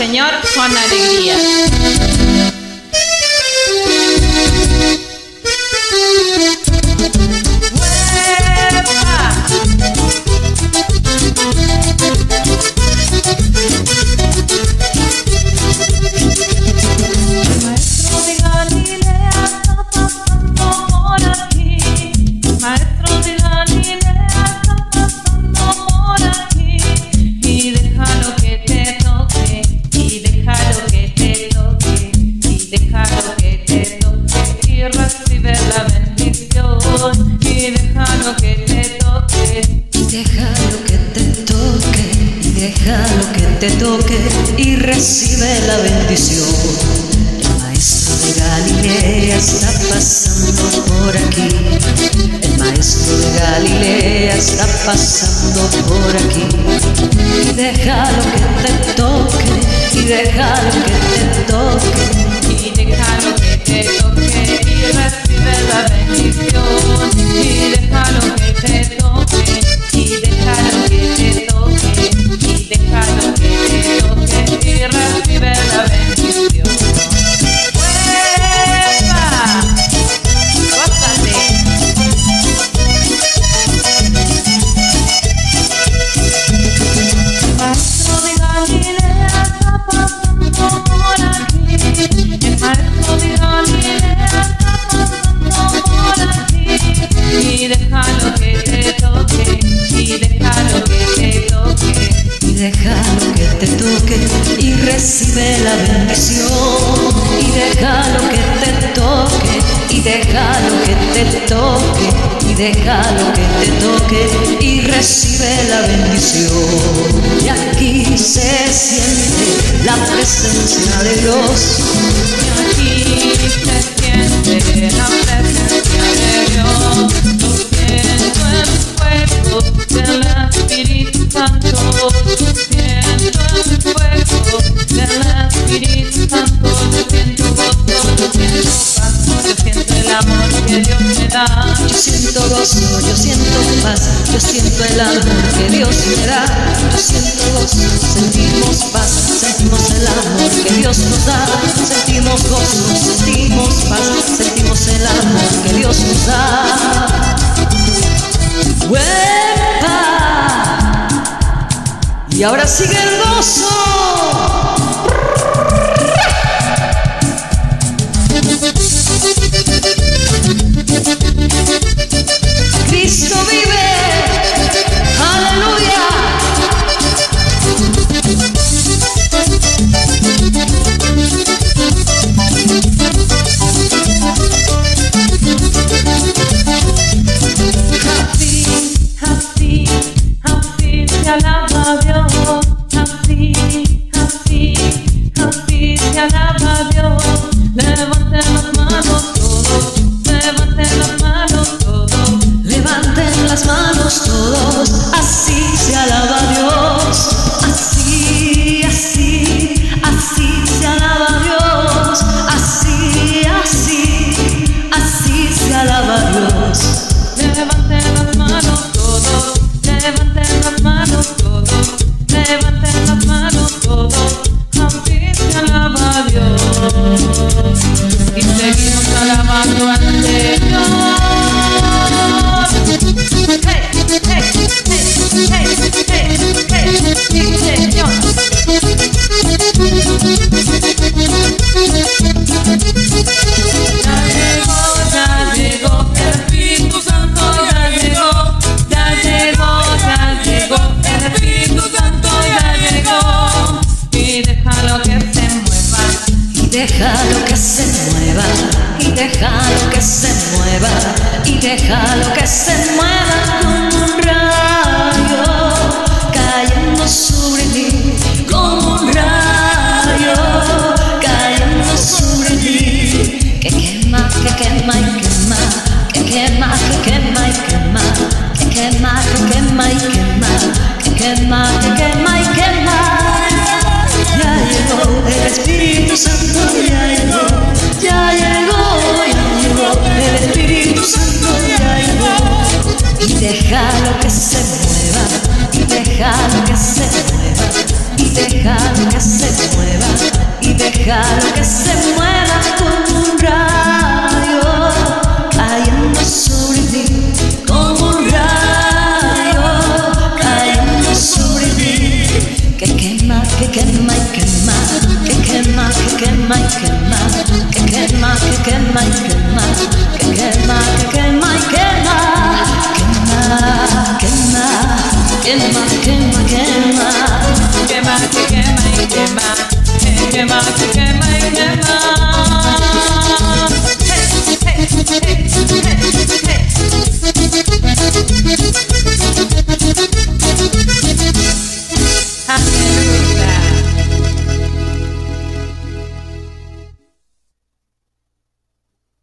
Señor con alegría. Te toque y recibe la bendición. El maestro de Galilea está pasando por aquí. El maestro de Galilea está pasando por aquí. Y déjalo que te toque, y déjalo que te toque, y déjalo que te toque, y déjalo que te toque y recibe la bendición. Y aquí se siente la presencia de Dios. Y aquí que Dios me da. Yo siento gozo, yo siento paz, yo siento el amor que Dios me da. Yo siento gozo, sentimos paz, sentimos el amor que Dios nos da. Sentimos gozo, sentimos paz, sentimos el amor que Dios nos da. ¡Huepa! Y ahora sigue el gozo. Dios. Levanten Manuel. Y déjalo que se mueva se mueva y dejar que se mueva y dejar que se mueva y dejar que se mueva.